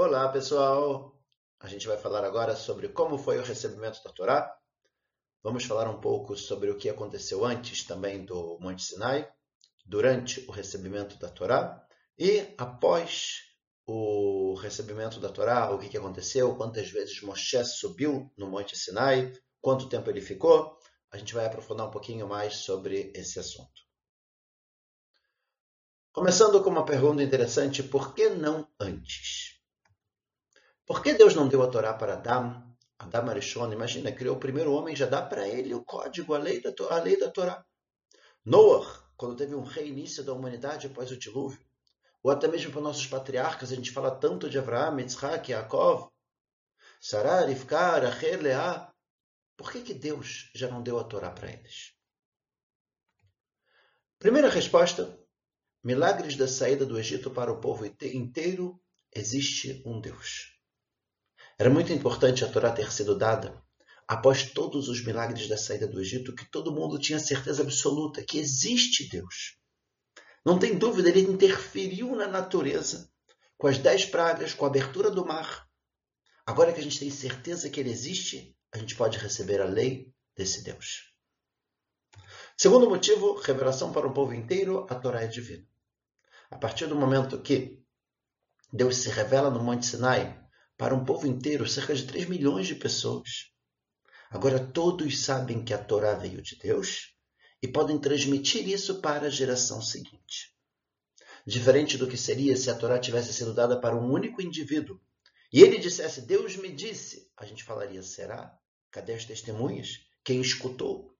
Olá, pessoal! A gente vai falar agora sobre como foi o recebimento da Torá. Vamos falar um pouco sobre o que aconteceu antes também do Monte Sinai, durante o recebimento da Torá e após o recebimento da Torá, o que aconteceu, quantas vezes Moshe subiu no Monte Sinai, quanto tempo ele ficou. A gente vai aprofundar um pouquinho mais sobre esse assunto. Começando com uma pergunta interessante: por que não antes? Por que Deus não deu a Torá para Adão? Adão Arishon, imagina, criou o primeiro homem, já dá para ele o código, a lei, da, a lei da Torá. Noah, quando teve um reinício da humanidade após o dilúvio, ou até mesmo para nossos patriarcas, a gente fala tanto de Abraão, Yitzhak, Yaakov, Sarah, Rivka, Rachel, Leah. Por que, que Deus já não deu a Torá para eles? Primeira resposta, milagres da saída do Egito para o povo inteiro, existe um Deus. Era muito importante a Torá ter sido dada após todos os milagres da saída do Egito, que todo mundo tinha certeza absoluta que existe Deus. Não tem dúvida, ele interferiu na natureza com as dez pragas, com a abertura do mar. Agora que a gente tem certeza que ele existe, a gente pode receber a lei desse Deus. Segundo motivo, revelação para o povo inteiro, a Torá é divina. A partir do momento que Deus se revela no Monte Sinai para um povo inteiro, cerca de 3 milhões de pessoas. Agora todos sabem que a Torá veio de Deus e podem transmitir isso para a geração seguinte. Diferente do que seria se a Torá tivesse sido dada para um único indivíduo e ele dissesse: Deus me disse, a gente falaria: será? Cadê as testemunhas? Quem escutou?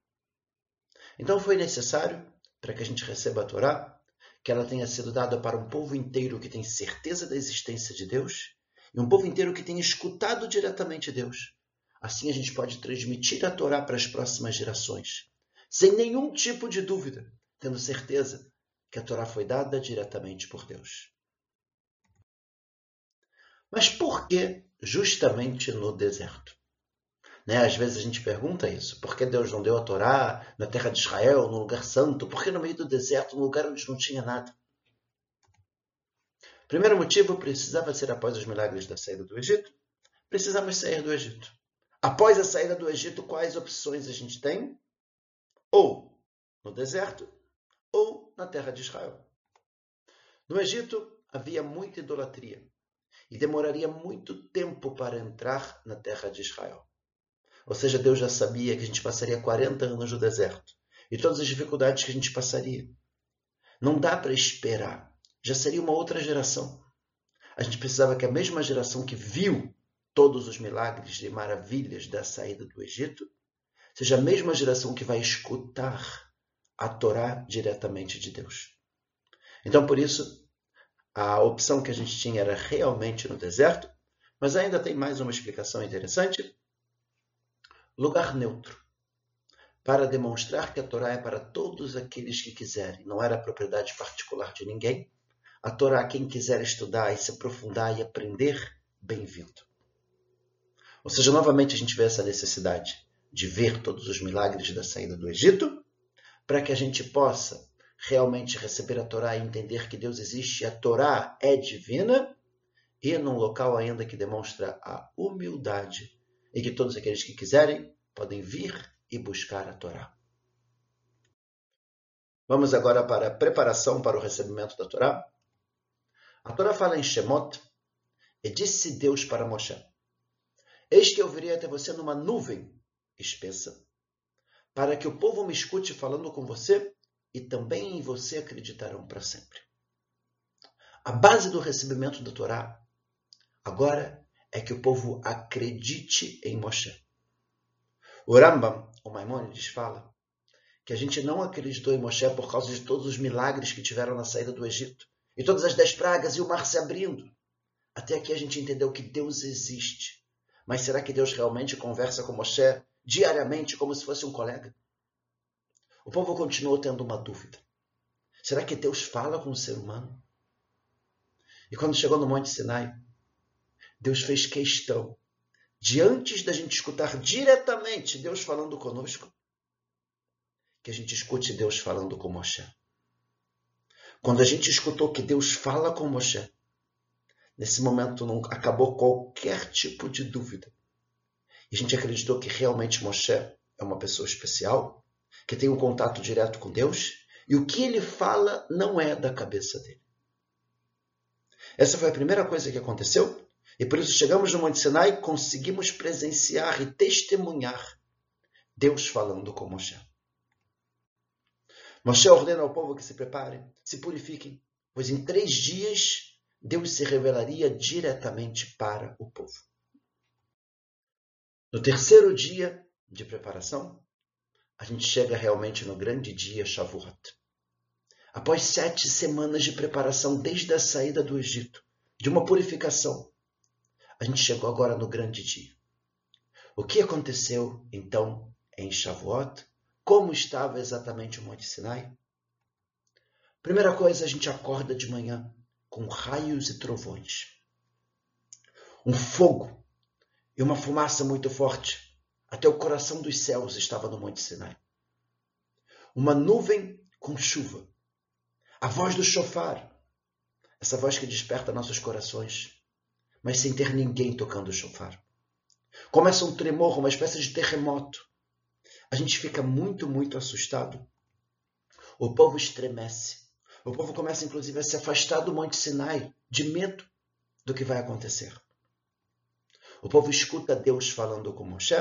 Então foi necessário, para que a gente receba a Torá, que ela tenha sido dada para um povo inteiro que tem certeza da existência de Deus e um povo inteiro que tenha escutado diretamente Deus. Assim a gente pode transmitir a Torá para as próximas gerações, sem nenhum tipo de dúvida, tendo certeza que a Torá foi dada diretamente por Deus. Mas por que justamente no deserto? Né? Às vezes a gente pergunta isso. Por que Deus não deu a Torá na terra de Israel, no lugar santo? Por que no meio do deserto, no lugar onde não tinha nada? Primeiro motivo, precisava ser após os milagres da saída do Egito. Precisamos sair do Egito. Após a saída do Egito, quais opções a gente tem? Ou no deserto, ou na terra de Israel. No Egito havia muita idolatria e demoraria muito tempo para entrar na terra de Israel. Ou seja, Deus já sabia que a gente passaria 40 anos no deserto e todas as dificuldades que a gente passaria. Não dá para esperar. Já seria uma outra geração. A gente precisava que a mesma geração que viu todos os milagres e maravilhas da saída do Egito seja a mesma geração que vai escutar a Torá diretamente de Deus. Então, por isso, a opção que a gente tinha era realmente no deserto, mas ainda tem mais uma explicação interessante lugar neutro, para demonstrar que a Torá é para todos aqueles que quiserem, não era propriedade particular de ninguém. A Torá, quem quiser estudar e se aprofundar e aprender, bem-vindo. Ou seja, novamente a gente vê essa necessidade de ver todos os milagres da saída do Egito, para que a gente possa realmente receber a Torá e entender que Deus existe, a Torá é divina, e num local ainda que demonstra a humildade e que todos aqueles que quiserem podem vir e buscar a Torá. Vamos agora para a preparação para o recebimento da Torá. A Torá fala em Shemot, e disse Deus para Moshe: Eis que eu virei até você numa nuvem espessa, para que o povo me escute falando com você, e também em você acreditarão para sempre. A base do recebimento da Torá agora é que o povo acredite em Moshe. O Rambam, o Maimonides, fala que a gente não acreditou em Moshe por causa de todos os milagres que tiveram na saída do Egito, e todas as dez pragas e o mar se abrindo. Até aqui a gente entendeu que Deus existe. Mas será que Deus realmente conversa com Moshe diariamente como se fosse um colega? O povo continuou tendo uma dúvida. Será que Deus fala com o ser humano? E quando chegou no Monte Sinai, Deus fez questão de antes da gente escutar diretamente Deus falando conosco, que a gente escute Deus falando com Moshe. Quando a gente escutou que Deus fala com Moshe, nesse momento não acabou qualquer tipo de dúvida. E a gente acreditou que realmente Moshe é uma pessoa especial, que tem um contato direto com Deus, e o que ele fala não é da cabeça dele. Essa foi a primeira coisa que aconteceu, e por isso chegamos no Monte Sinai e conseguimos presenciar e testemunhar Deus falando com Moshe. Moshe ordena ao povo que se preparem, se purifiquem, pois em três dias Deus se revelaria diretamente para o povo. No terceiro dia de preparação, a gente chega realmente no grande dia Shavuot. Após sete semanas de preparação desde a saída do Egito, de uma purificação, a gente chegou agora no grande dia. O que aconteceu então em Shavuot? Como estava exatamente o Monte Sinai? Primeira coisa, a gente acorda de manhã com raios e trovões. Um fogo e uma fumaça muito forte. Até o coração dos céus estava no Monte Sinai. Uma nuvem com chuva. A voz do chofar. Essa voz que desperta nossos corações, mas sem ter ninguém tocando o chofar. Começa um tremor, uma espécie de terremoto. A gente fica muito, muito assustado. O povo estremece. O povo começa, inclusive, a se afastar do Monte Sinai, de medo do que vai acontecer. O povo escuta Deus falando com Moshe,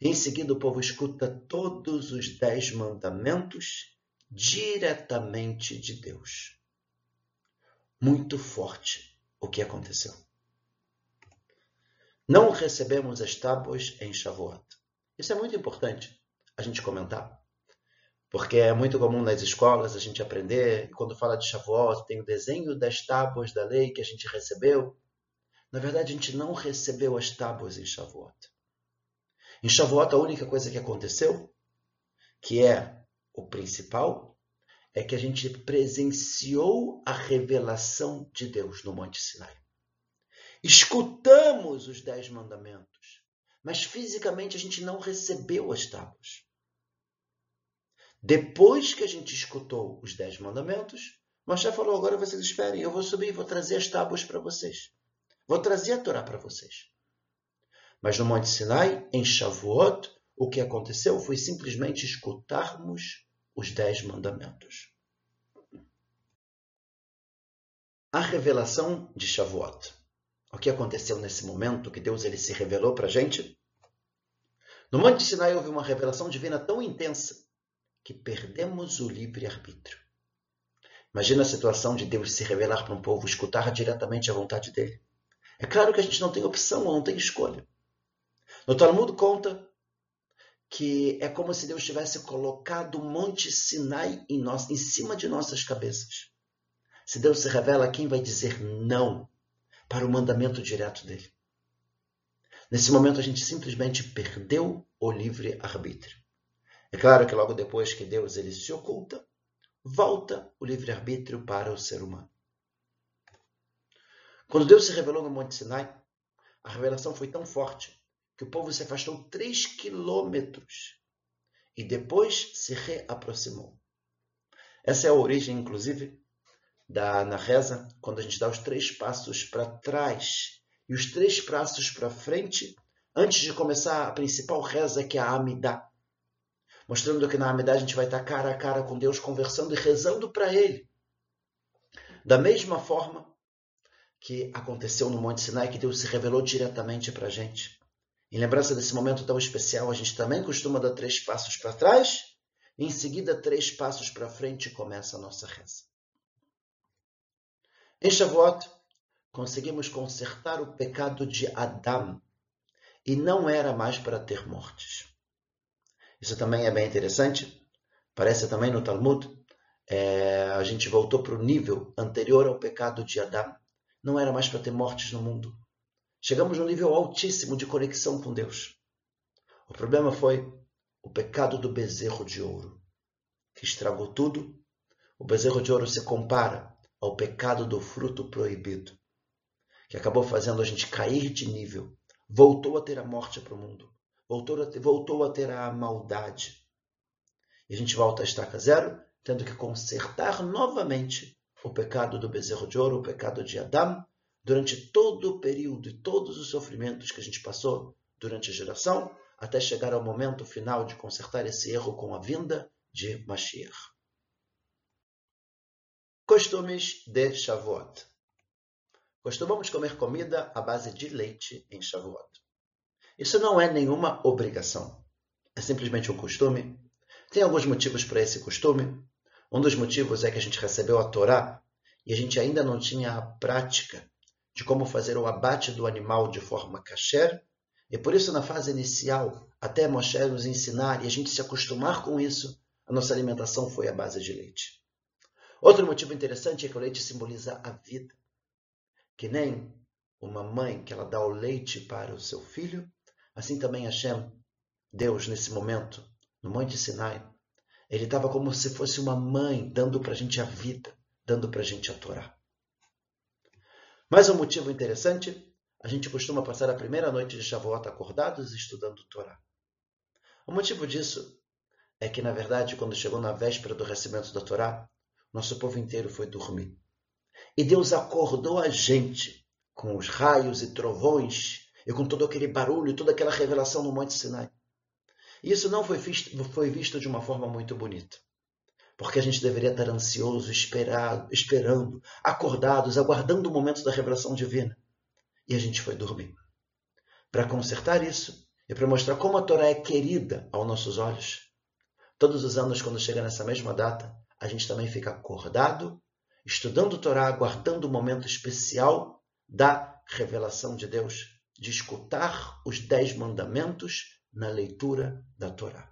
e em seguida o povo escuta todos os dez mandamentos diretamente de Deus. Muito forte o que aconteceu. Não recebemos as tábuas em Shavuot. Isso é muito importante a gente comentar. Porque é muito comum nas escolas a gente aprender, quando fala de Shavuot, tem o desenho das tábuas da lei que a gente recebeu. Na verdade, a gente não recebeu as tábuas em Shavuot. Em Shavuot, a única coisa que aconteceu, que é o principal, é que a gente presenciou a revelação de Deus no Monte Sinai. Escutamos os dez mandamentos, mas fisicamente a gente não recebeu as tábuas. Depois que a gente escutou os dez mandamentos, Moshe falou: agora vocês esperem, eu vou subir e vou trazer as tábuas para vocês. Vou trazer a Torá para vocês. Mas no Monte Sinai, em Shavuot, o que aconteceu foi simplesmente escutarmos os dez mandamentos. A revelação de Shavuot. O que aconteceu nesse momento que Deus ele se revelou para a gente? No Monte Sinai houve uma revelação divina tão intensa que perdemos o livre-arbítrio. Imagina a situação de Deus se revelar para um povo, escutar diretamente a vontade dele. É claro que a gente não tem opção não tem escolha. No Talmud conta que é como se Deus tivesse colocado o Monte Sinai em, nós, em cima de nossas cabeças. Se Deus se revela, quem vai dizer não para o mandamento direto dele? Nesse momento, a gente simplesmente perdeu o livre-arbítrio. É claro que logo depois que Deus ele se oculta, volta o livre-arbítrio para o ser humano. Quando Deus se revelou no Monte Sinai, a revelação foi tão forte que o povo se afastou três quilômetros e depois se reaproximou. Essa é a origem, inclusive, da, na reza, quando a gente dá os três passos para trás e os três passos para frente, antes de começar a principal reza, que é a Amidah mostrando que na Amidá a gente vai estar cara a cara com Deus, conversando e rezando para Ele. Da mesma forma que aconteceu no Monte Sinai, que Deus se revelou diretamente para a gente. Em lembrança desse momento tão especial, a gente também costuma dar três passos para trás, e em seguida três passos para frente e começa a nossa reza. Em Shavuot, conseguimos consertar o pecado de Adão, e não era mais para ter mortes. Isso também é bem interessante. Parece também no Talmud. É, a gente voltou para o nível anterior ao pecado de Adão. Não era mais para ter mortes no mundo. Chegamos num nível altíssimo de conexão com Deus. O problema foi o pecado do bezerro de ouro, que estragou tudo. O bezerro de ouro se compara ao pecado do fruto proibido, que acabou fazendo a gente cair de nível, voltou a ter a morte para o mundo voltou a, ter, voltou a ter a maldade. E a gente volta a estaca zero, tendo que consertar novamente o pecado do bezerro de ouro, o pecado de Adão, durante todo o período e todos os sofrimentos que a gente passou durante a geração, até chegar ao momento final de consertar esse erro com a vinda de Mashiach. Costumes de Shavuot. Costumamos comer comida à base de leite em Shavuot. Isso não é nenhuma obrigação, é simplesmente um costume. Tem alguns motivos para esse costume. Um dos motivos é que a gente recebeu a Torá e a gente ainda não tinha a prática de como fazer o abate do animal de forma kasher, e por isso na fase inicial, até Moshe nos ensinar e a gente se acostumar com isso, a nossa alimentação foi à base de leite. Outro motivo interessante é que o leite simboliza a vida que nem uma mãe que ela dá o leite para o seu filho, assim também Hashem, Deus, nesse momento, no Monte Sinai, ele estava como se fosse uma mãe dando para a gente a vida, dando para a gente a Torá. Mais um motivo interessante, a gente costuma passar a primeira noite de Shavuot acordados estudando Torá. O motivo disso é que, na verdade, quando chegou na véspera do recebimento da Torá, nosso povo inteiro foi dormir. E Deus acordou a gente com os raios e trovões e com todo aquele barulho, toda aquela revelação no Monte Sinai. E isso não foi visto, foi visto de uma forma muito bonita. Porque a gente deveria estar ansioso, esperado, esperando, acordados, aguardando o momento da revelação divina. E a gente foi dormir. Para consertar isso e para mostrar como a Torá é querida aos nossos olhos, todos os anos, quando chega nessa mesma data, a gente também fica acordado estudando Torá, aguardando o momento especial da revelação de Deus, de escutar os dez mandamentos na leitura da Torá.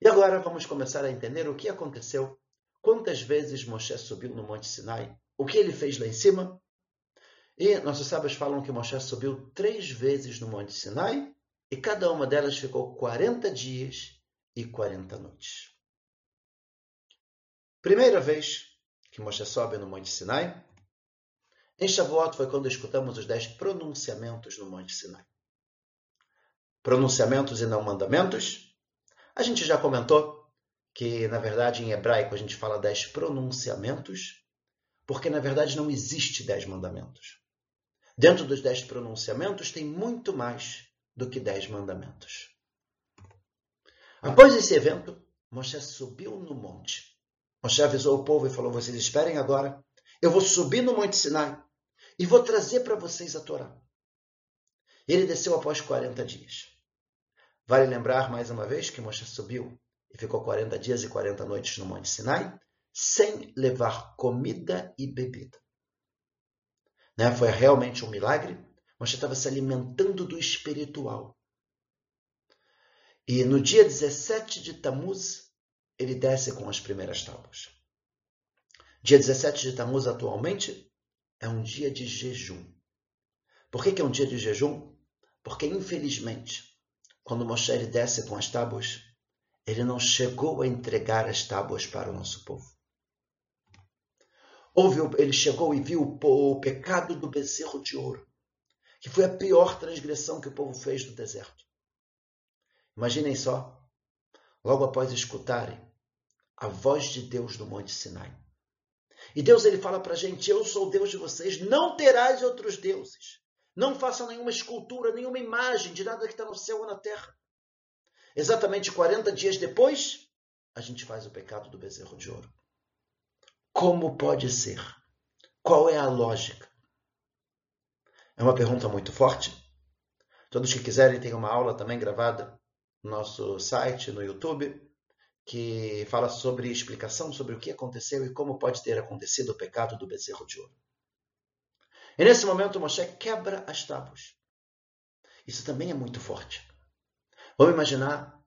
E agora vamos começar a entender o que aconteceu, quantas vezes Moshe subiu no Monte Sinai, o que ele fez lá em cima. E nossos sábios falam que Moshe subiu três vezes no Monte Sinai e cada uma delas ficou 40 dias e 40 noites. Primeira vez que Moshe sobe no Monte Sinai, em Shavuot foi quando escutamos os dez pronunciamentos no Monte Sinai. Pronunciamentos e não mandamentos. A gente já comentou que, na verdade, em hebraico a gente fala dez pronunciamentos, porque, na verdade, não existe dez mandamentos. Dentro dos dez pronunciamentos tem muito mais do que dez mandamentos. Após esse evento, Moshe subiu no monte Moshe avisou o povo e falou: Vocês esperem agora. Eu vou subir no Monte Sinai e vou trazer para vocês a Torá. Ele desceu após 40 dias. Vale lembrar mais uma vez que Moshe subiu e ficou 40 dias e 40 noites no Monte Sinai sem levar comida e bebida. Né? Foi realmente um milagre. Moshe estava se alimentando do espiritual. E no dia 17 de Tammuz, ele desce com as primeiras tábuas. Dia 17 de Tammuz, atualmente, é um dia de jejum. Por que, que é um dia de jejum? Porque, infelizmente, quando Moshe desce com as tábuas, ele não chegou a entregar as tábuas para o nosso povo. Houve, ele chegou e viu o pecado do bezerro de ouro, que foi a pior transgressão que o povo fez no deserto. Imaginem só, logo após escutarem a voz de Deus no Monte Sinai. E Deus ele fala para a gente: Eu sou o Deus de vocês, não terás outros deuses. Não façam nenhuma escultura, nenhuma imagem de nada que está no céu ou na terra. Exatamente 40 dias depois, a gente faz o pecado do bezerro de ouro. Como pode ser? Qual é a lógica? É uma pergunta muito forte. Todos que quiserem, tem uma aula também gravada nosso site, no YouTube, que fala sobre explicação sobre o que aconteceu e como pode ter acontecido o pecado do bezerro de ouro. E nesse momento Moshe quebra as tábuas. Isso também é muito forte. Vamos imaginar,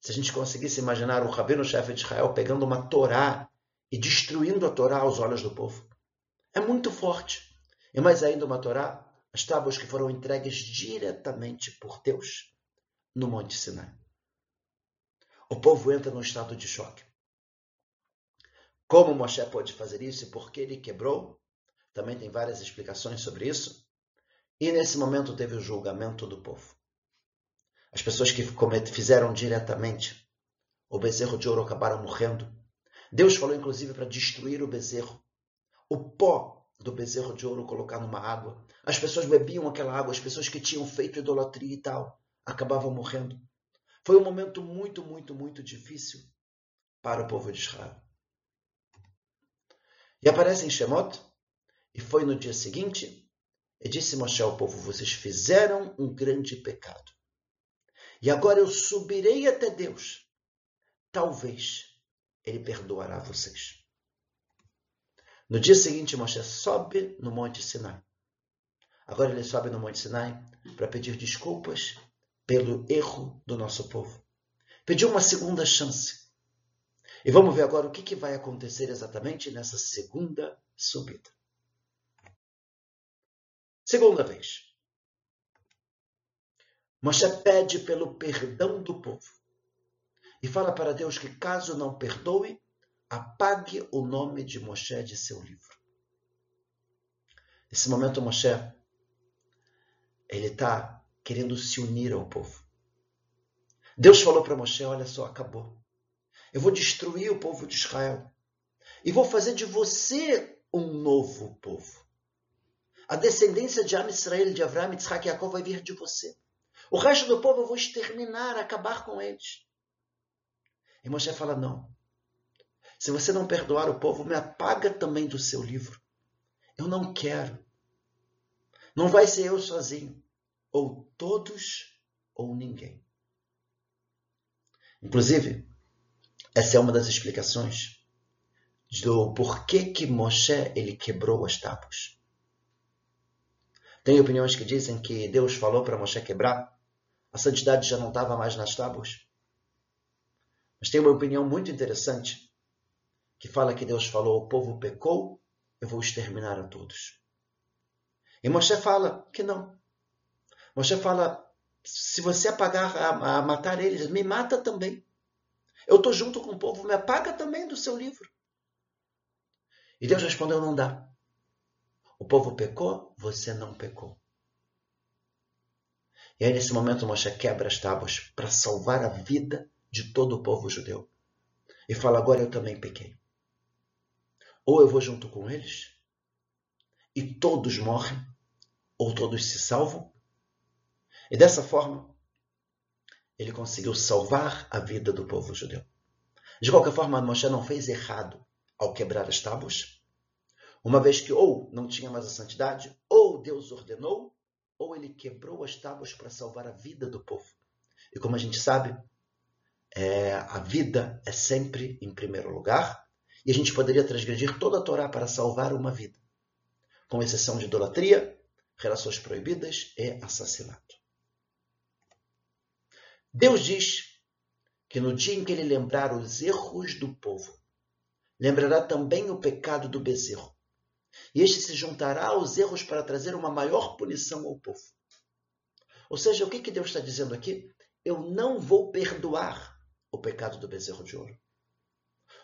se a gente conseguisse imaginar o rabino-chefe de Israel pegando uma Torá e destruindo a Torá aos olhos do povo. É muito forte. E mais ainda uma Torá, as tábuas que foram entregues diretamente por Deus no Monte Sinai. O povo entra num estado de choque. Como Moshe pode fazer isso e por que ele quebrou? Também tem várias explicações sobre isso. E nesse momento teve o julgamento do povo. As pessoas que fizeram diretamente o bezerro de ouro acabaram morrendo. Deus falou inclusive para destruir o bezerro. o pó do bezerro de ouro colocar numa água. As pessoas bebiam aquela água, as pessoas que tinham feito idolatria e tal, acabavam morrendo. Foi um momento muito, muito, muito difícil para o povo de Israel. E aparece em Shemot, e foi no dia seguinte, e disse Moshe ao povo: Vocês fizeram um grande pecado. E agora eu subirei até Deus. Talvez ele perdoará vocês. No dia seguinte, Moshe sobe no Monte Sinai. Agora ele sobe no Monte Sinai para pedir desculpas pelo erro do nosso povo. Pediu uma segunda chance. E vamos ver agora o que, que vai acontecer exatamente nessa segunda subida. Segunda vez. Moshe pede pelo perdão do povo e fala para Deus que, caso não perdoe, apague o nome de Moshe de seu livro. Nesse momento, Moshe ele está querendo se unir ao povo. Deus falou para Moshe: Olha só, acabou. Eu vou destruir o povo de Israel e vou fazer de você um novo povo. A descendência de Am Israel, de Avraham, Yitzhak e Jacob vai vir de você. O resto do povo eu vou exterminar, acabar com eles. E Moshe fala: não. Se você não perdoar o povo, me apaga também do seu livro. Eu não quero. Não vai ser eu sozinho. Ou todos ou ninguém. Inclusive, essa é uma das explicações do porquê que Moshe ele quebrou as tábuas. Tem opiniões que dizem que Deus falou para Moshe quebrar a santidade já não estava mais nas tábuas. Mas tem uma opinião muito interessante que fala que Deus falou: o povo pecou, eu vou exterminar a todos. E Moshe fala que não. Moshe fala: se você apagar a, a matar eles, me mata também. Eu estou junto com o povo, me apaga também do seu livro. E Deus respondeu: não dá. O povo pecou, você não pecou. E aí, nesse momento, Moshe quebra as tábuas para salvar a vida de todo o povo judeu. E fala: agora eu também pequei. Ou eu vou junto com eles, e todos morrem, ou todos se salvam. E dessa forma, ele conseguiu salvar a vida do povo judeu. De qualquer forma, Moshe não fez errado ao quebrar as tábuas, uma vez que ou não tinha mais a santidade, ou Deus ordenou, ou ele quebrou as tábuas para salvar a vida do povo. E como a gente sabe, é, a vida é sempre em primeiro lugar, e a gente poderia transgredir toda a Torá para salvar uma vida, com exceção de idolatria, relações proibidas e assassinato. Deus diz que no dia em que ele lembrar os erros do povo, lembrará também o pecado do bezerro e este se juntará aos erros para trazer uma maior punição ao povo. Ou seja, o que, que Deus está dizendo aqui? Eu não vou perdoar o pecado do bezerro de ouro.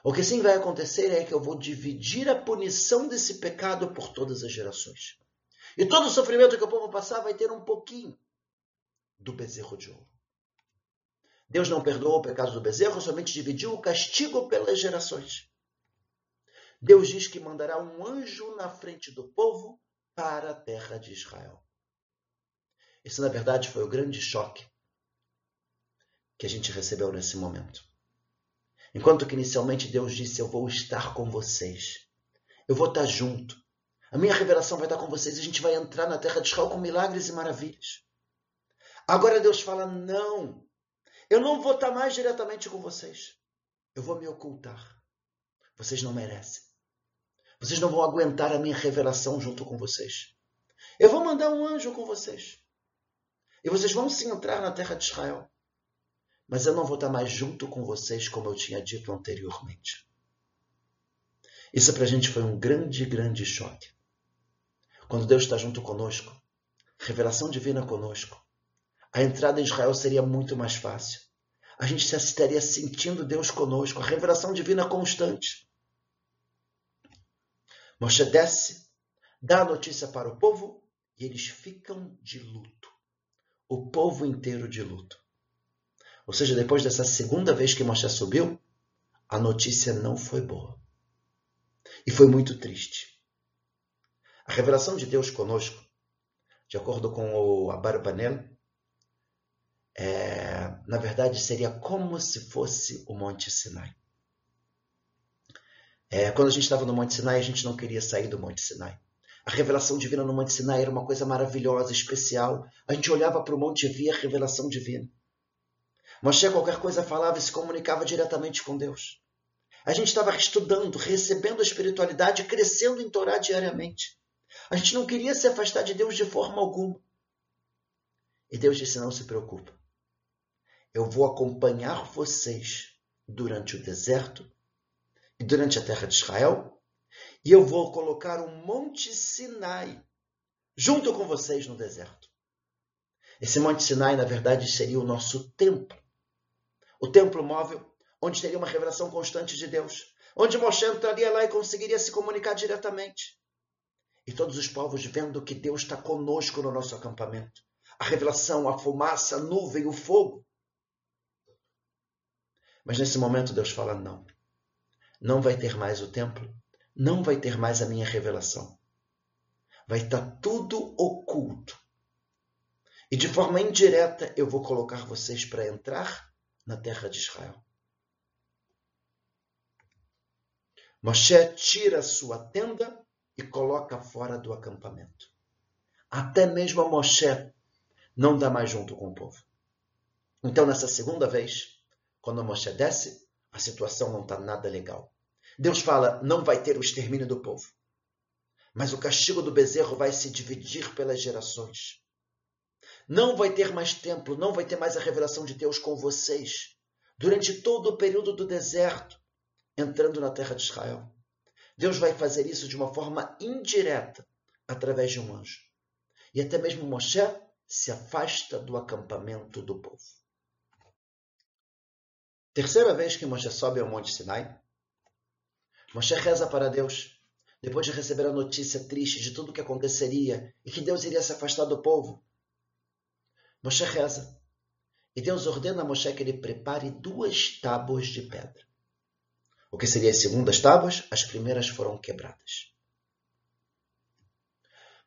O que sim vai acontecer é que eu vou dividir a punição desse pecado por todas as gerações. E todo o sofrimento que o povo passar vai ter um pouquinho do bezerro de ouro. Deus não perdoou o pecado do bezerro, somente dividiu o castigo pelas gerações. Deus diz que mandará um anjo na frente do povo para a terra de Israel. Esse, na verdade, foi o grande choque que a gente recebeu nesse momento. Enquanto que inicialmente Deus disse: Eu vou estar com vocês, eu vou estar junto, a minha revelação vai estar com vocês, a gente vai entrar na terra de Israel com milagres e maravilhas. Agora Deus fala: Não, eu não vou estar mais diretamente com vocês, eu vou me ocultar. Vocês não merecem. Vocês não vão aguentar a minha revelação junto com vocês. Eu vou mandar um anjo com vocês. E vocês vão se entrar na terra de Israel. Mas eu não vou estar mais junto com vocês como eu tinha dito anteriormente. Isso para a gente foi um grande, grande choque. Quando Deus está junto conosco, revelação divina conosco, a entrada em Israel seria muito mais fácil. A gente estaria sentindo Deus conosco, a revelação divina constante. Moshe desce, dá a notícia para o povo e eles ficam de luto. O povo inteiro de luto. Ou seja, depois dessa segunda vez que Moshe subiu, a notícia não foi boa. E foi muito triste. revelação de Deus conosco, de acordo com o Abarbanel, é, na verdade seria como se fosse o Monte Sinai. É, quando a gente estava no Monte Sinai, a gente não queria sair do Monte Sinai. A revelação divina no Monte Sinai era uma coisa maravilhosa, especial. A gente olhava para o monte e via a revelação divina. Moshe, qualquer coisa falava e se comunicava diretamente com Deus. A gente estava estudando, recebendo a espiritualidade, crescendo em Torá diariamente. A gente não queria se afastar de Deus de forma alguma. E Deus disse: não se preocupe. Eu vou acompanhar vocês durante o deserto e durante a terra de Israel, e eu vou colocar um monte Sinai junto com vocês no deserto. Esse monte Sinai, na verdade, seria o nosso templo. O templo móvel, onde teria uma revelação constante de Deus, onde Moshe entraria lá e conseguiria se comunicar diretamente. E todos os povos vendo que Deus está conosco no nosso acampamento. A revelação, a fumaça, a nuvem, o fogo. Mas nesse momento Deus fala: não não vai ter mais o templo, não vai ter mais a minha revelação. Vai estar tudo oculto. E de forma indireta eu vou colocar vocês para entrar na terra de Israel. Moshe tira sua tenda e coloca fora do acampamento. Até mesmo a Moshe não dá mais junto com o povo. Então, nessa segunda vez, quando Moshe desce, a situação não está nada legal. Deus fala: não vai ter o extermínio do povo, mas o castigo do bezerro vai se dividir pelas gerações. Não vai ter mais templo, não vai ter mais a revelação de Deus com vocês durante todo o período do deserto, entrando na terra de Israel. Deus vai fazer isso de uma forma indireta, através de um anjo. E até mesmo Moshe se afasta do acampamento do povo. Terceira vez que Moshe sobe ao Monte Sinai, Moshe reza para Deus, depois de receber a notícia triste de tudo o que aconteceria e que Deus iria se afastar do povo. Moshe reza. E Deus ordena a Moshe que ele prepare duas tábuas de pedra. O que seria as segundas tábuas? As primeiras foram quebradas.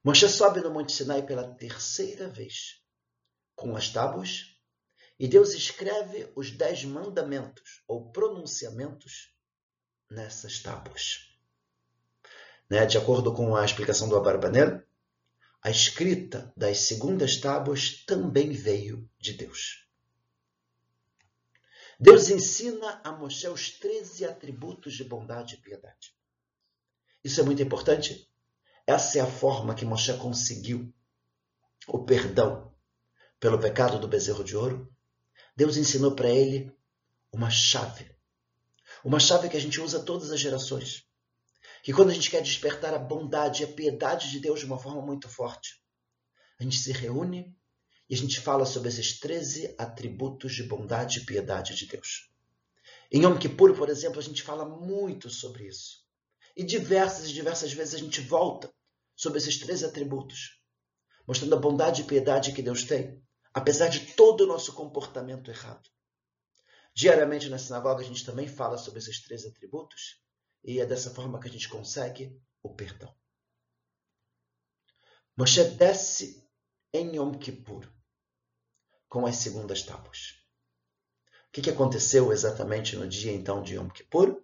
Moshe sobe no Monte Sinai pela terceira vez, com as tábuas, e Deus escreve os dez mandamentos, ou pronunciamentos, nessas tábuas. Né? De acordo com a explicação do Abarbanel, a escrita das segundas tábuas também veio de Deus. Deus ensina a Moshe os 13 atributos de bondade e piedade. Isso é muito importante. Essa é a forma que Moshe conseguiu o perdão pelo pecado do bezerro de ouro. Deus ensinou para ele uma chave uma chave que a gente usa todas as gerações. Que quando a gente quer despertar a bondade e a piedade de Deus de uma forma muito forte, a gente se reúne e a gente fala sobre esses 13 atributos de bondade e piedade de Deus. Em Yom Kippur, por exemplo, a gente fala muito sobre isso. E diversas e diversas vezes a gente volta sobre esses 13 atributos, mostrando a bondade e piedade que Deus tem, apesar de todo o nosso comportamento errado. Diariamente na sinagoga a gente também fala sobre esses três atributos e é dessa forma que a gente consegue o perdão. Moshe desce em Yom Kippur com as segundas tábuas. O que, aconteceu exatamente no dia então de Yom Kippur?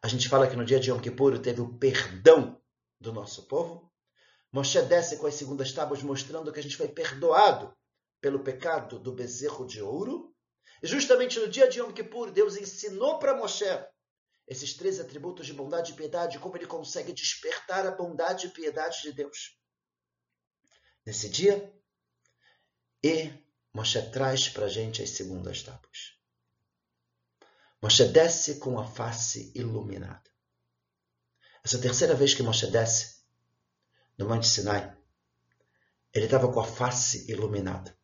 A gente fala que no dia de Yom Kippur teve o perdão do nosso povo. Moshe desce com as segundas tábuas mostrando que a gente foi perdoado pelo pecado do bezerro de ouro e justamente no dia de Yom Kippur, Deus ensinou para Moshe esses três atributos de bondade e piedade, como ele consegue despertar a bondade e piedade de Deus. Nesse dia, e Moshe traz para a gente as segundas tábuas. Moshe desce com a face iluminada. Essa terceira vez que Moshe desce no Monte Sinai, ele estava com a face iluminada.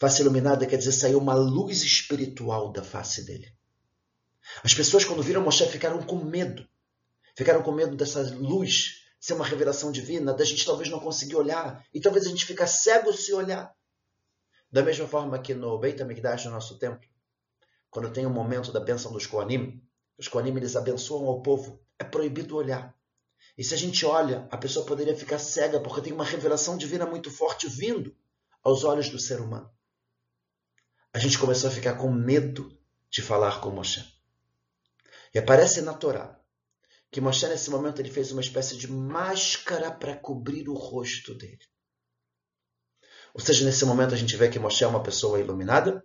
Face iluminada quer dizer saiu uma luz espiritual da face dele. As pessoas, quando viram Moshe, ficaram com medo. Ficaram com medo dessa luz ser uma revelação divina, da gente talvez não conseguir olhar, e talvez a gente ficar cego se olhar. Da mesma forma que no Beit HaMikdash, no nosso templo, quando tem o momento da bênção dos Koanim, os Koanim eles abençoam ao povo, é proibido olhar. E se a gente olha, a pessoa poderia ficar cega porque tem uma revelação divina muito forte vindo aos olhos do ser humano. A gente começou a ficar com medo de falar com Moshe. E aparece na Torá que Moshe, nesse momento, ele fez uma espécie de máscara para cobrir o rosto dele. Ou seja, nesse momento a gente vê que Moshe é uma pessoa iluminada,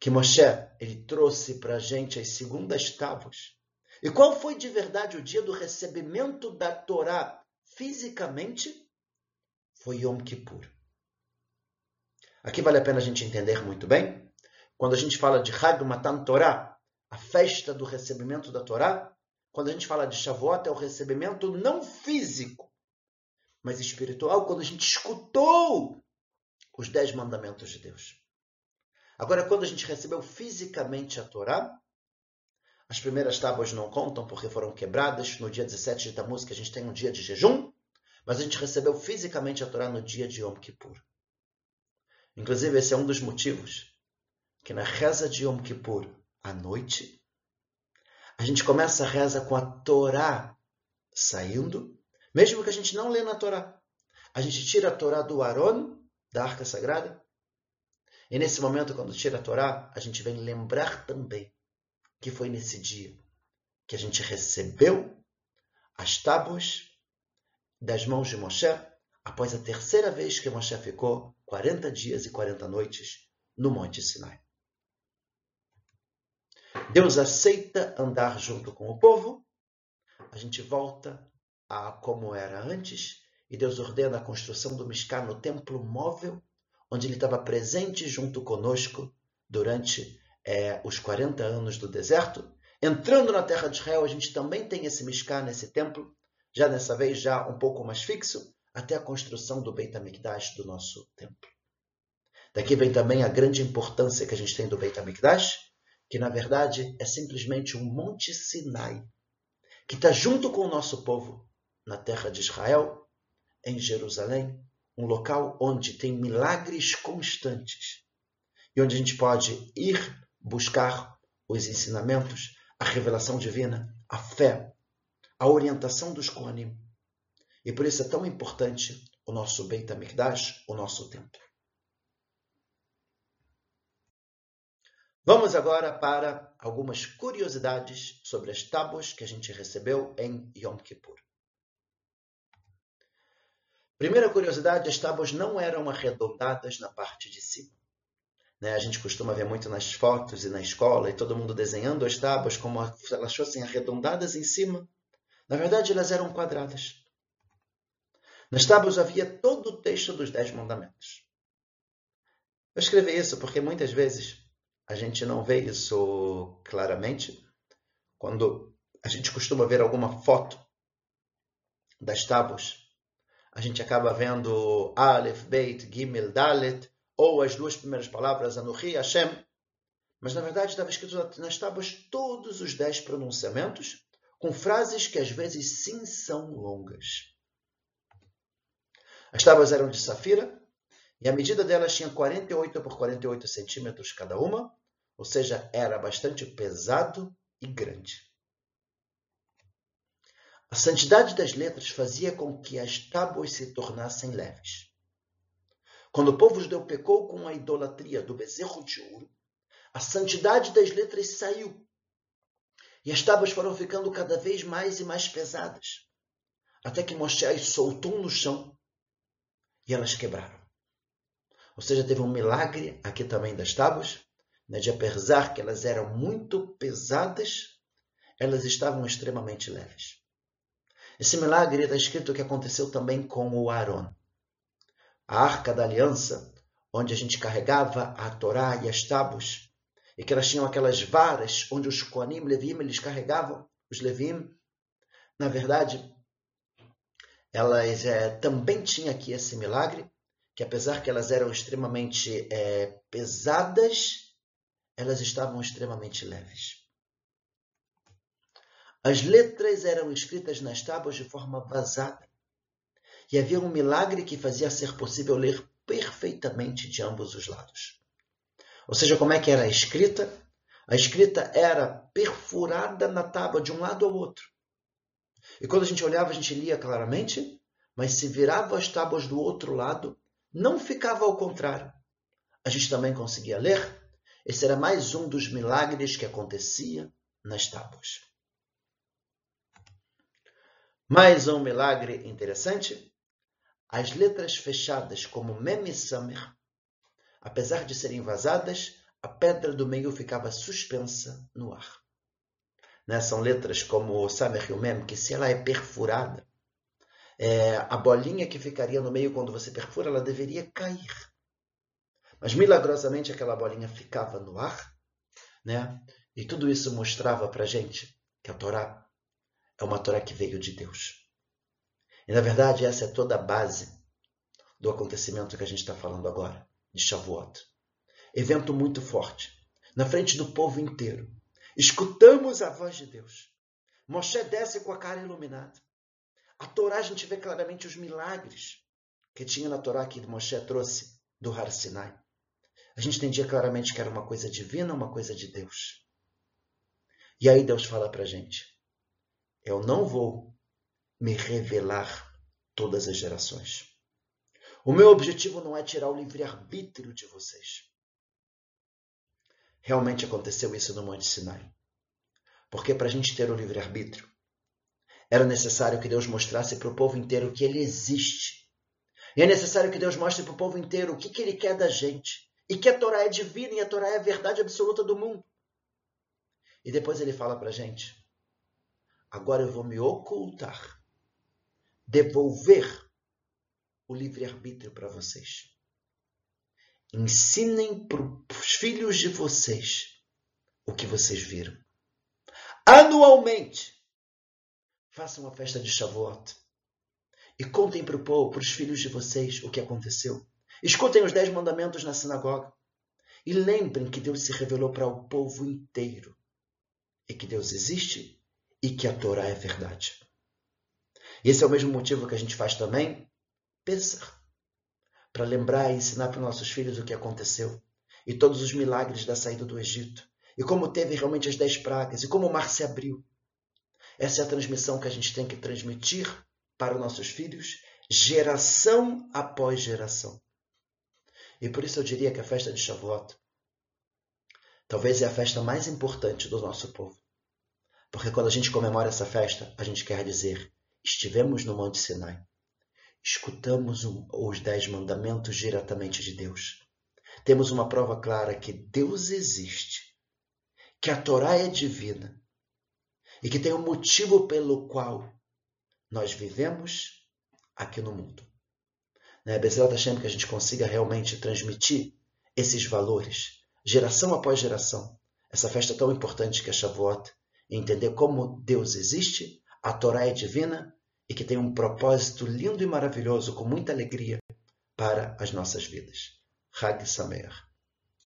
que Moshe ele trouxe para a gente as segundas tábuas. E qual foi de verdade o dia do recebimento da Torá fisicamente? Foi Yom Kippur. Aqui vale a pena a gente entender muito bem. Quando a gente fala de Hag Matan Torá, a festa do recebimento da Torá, quando a gente fala de Shavuot, é o recebimento não físico, mas espiritual, quando a gente escutou os dez mandamentos de Deus. Agora, quando a gente recebeu fisicamente a Torá, as primeiras tábuas não contam porque foram quebradas. No dia 17 de Tammuz, que a gente tem um dia de jejum, mas a gente recebeu fisicamente a Torá no dia de Yom Kippur. Inclusive, esse é um dos motivos que na reza de Yom Kippur, à noite, a gente começa a reza com a Torá saindo, mesmo que a gente não lê na Torá. A gente tira a Torá do Aron, da Arca Sagrada, e nesse momento, quando tira a Torá, a gente vem lembrar também que foi nesse dia que a gente recebeu as tábuas das mãos de Moshe após a terceira vez que Moshe ficou 40 dias e 40 noites no Monte Sinai. Deus aceita andar junto com o povo, a gente volta a como era antes, e Deus ordena a construção do Mishkan no templo móvel, onde ele estava presente junto conosco durante é, os 40 anos do deserto. Entrando na terra de Israel, a gente também tem esse Mishkan, nesse templo, já dessa vez já um pouco mais fixo, até a construção do Beit HaMikdash do nosso templo. Daqui vem também a grande importância que a gente tem do Beit HaMikdash, que na verdade é simplesmente um Monte Sinai, que está junto com o nosso povo na terra de Israel, em Jerusalém, um local onde tem milagres constantes e onde a gente pode ir buscar os ensinamentos, a revelação divina, a fé, a orientação dos Kohanim. E por isso é tão importante o nosso Beit HaMikdash, o nosso templo. Vamos agora para algumas curiosidades sobre as tábuas que a gente recebeu em Yom Kippur. Primeira curiosidade, as tábuas não eram arredondadas na parte de cima. Né? A gente costuma ver muito nas fotos e na escola, e todo mundo desenhando as tábuas como se elas fossem arredondadas em cima. Na verdade, elas eram quadradas. Nas tábuas havia todo o texto dos Dez Mandamentos. Eu escrevi isso porque muitas vezes a gente não vê isso claramente. Quando a gente costuma ver alguma foto das tábuas, a gente acaba vendo Aleph, Beit, Gimel, Dalet, ou as duas primeiras palavras, Anuhi, Hashem. Mas na verdade estava escrito nas tábuas todos os dez pronunciamentos, com frases que às vezes sim são longas. As tábuas eram de safira, e a medida delas tinha 48 por 48 centímetros cada uma, ou seja, era bastante pesado e grande. A santidade das letras fazia com que as tábuas se tornassem leves. Quando o povo judeu pecou com a idolatria do bezerro de ouro, a santidade das letras saiu. E as tábuas foram ficando cada vez mais e mais pesadas, até que as soltou no chão e elas quebraram. Ou seja, teve um milagre aqui também das tábuas, né, de apesar que elas eram muito pesadas, elas estavam extremamente leves. Esse milagre está escrito que aconteceu também com o Aaron. A arca da aliança, onde a gente carregava a Torá e as tábuas, e que elas tinham aquelas varas onde os Koanim, Levim, eles carregavam, os Levim, na verdade, elas é, também tinham aqui esse milagre, que apesar que elas eram extremamente é, pesadas, elas estavam extremamente leves. As letras eram escritas nas tábuas de forma vazada. E havia um milagre que fazia ser possível ler perfeitamente de ambos os lados. Ou seja, como é que era a escrita? A escrita era perfurada na tábua de um lado ao outro. E quando a gente olhava, a gente lia claramente, mas se virava as tábuas do outro lado, não ficava ao contrário. A gente também conseguia ler. Esse era mais um dos milagres que acontecia nas tábuas. Mais um milagre interessante. As letras fechadas como Mem e Samer, apesar de serem vazadas, a pedra do meio ficava suspensa no ar. Né? São letras como o Samer Mem, que se ela é perfurada, é, a bolinha que ficaria no meio quando você perfura, ela deveria cair. Mas milagrosamente aquela bolinha ficava no ar, né? E tudo isso mostrava para gente que a Torá é uma Torá que veio de Deus. E na verdade essa é toda a base do acontecimento que a gente está falando agora, de Shavuot. Evento muito forte, na frente do povo inteiro. Escutamos a voz de Deus. Moshe desce com a cara iluminada. A Torá a gente vê claramente os milagres que tinha na Torá que Moshe trouxe do Har Sinai. A gente entendia claramente que era uma coisa divina, uma coisa de Deus. E aí Deus fala para gente: Eu não vou me revelar todas as gerações. O meu objetivo não é tirar o livre-arbítrio de vocês. Realmente aconteceu isso no Monte Sinai. Porque para a gente ter o livre-arbítrio, era necessário que Deus mostrasse para o povo inteiro que ele existe. E é necessário que Deus mostre para o povo inteiro o que, que ele quer da gente. E que a Torá é divina e a Torá é a verdade absoluta do mundo. E depois ele fala para a gente: agora eu vou me ocultar, devolver o livre-arbítrio para vocês. Ensinem para os filhos de vocês o que vocês viram. Anualmente, Façam uma festa de Shavuot. E contem para o povo, para os filhos de vocês, o que aconteceu. Escutem os dez mandamentos na sinagoga. E lembrem que Deus se revelou para o povo inteiro. E que Deus existe e que a Torá é verdade. Esse é o mesmo motivo que a gente faz também Pesach. Para lembrar e ensinar para os nossos filhos o que aconteceu. E todos os milagres da saída do Egito. E como teve realmente as dez pragas. E como o mar se abriu essa é a transmissão que a gente tem que transmitir para os nossos filhos, geração após geração. E por isso eu diria que a festa de Shavuot talvez é a festa mais importante do nosso povo. Porque quando a gente comemora essa festa, a gente quer dizer: estivemos no Monte Sinai, escutamos os Dez Mandamentos diretamente de Deus. Temos uma prova clara que Deus existe, que a Torá é divina e que tem um motivo pelo qual nós vivemos aqui no mundo. Né? Bezerra Hashem que a gente consiga realmente transmitir esses valores, geração após geração. Essa festa tão importante que é Shavuot, entender como Deus existe, a Torá é divina e que tem um propósito lindo e maravilhoso, com muita alegria, para as nossas vidas. Hag Sameach.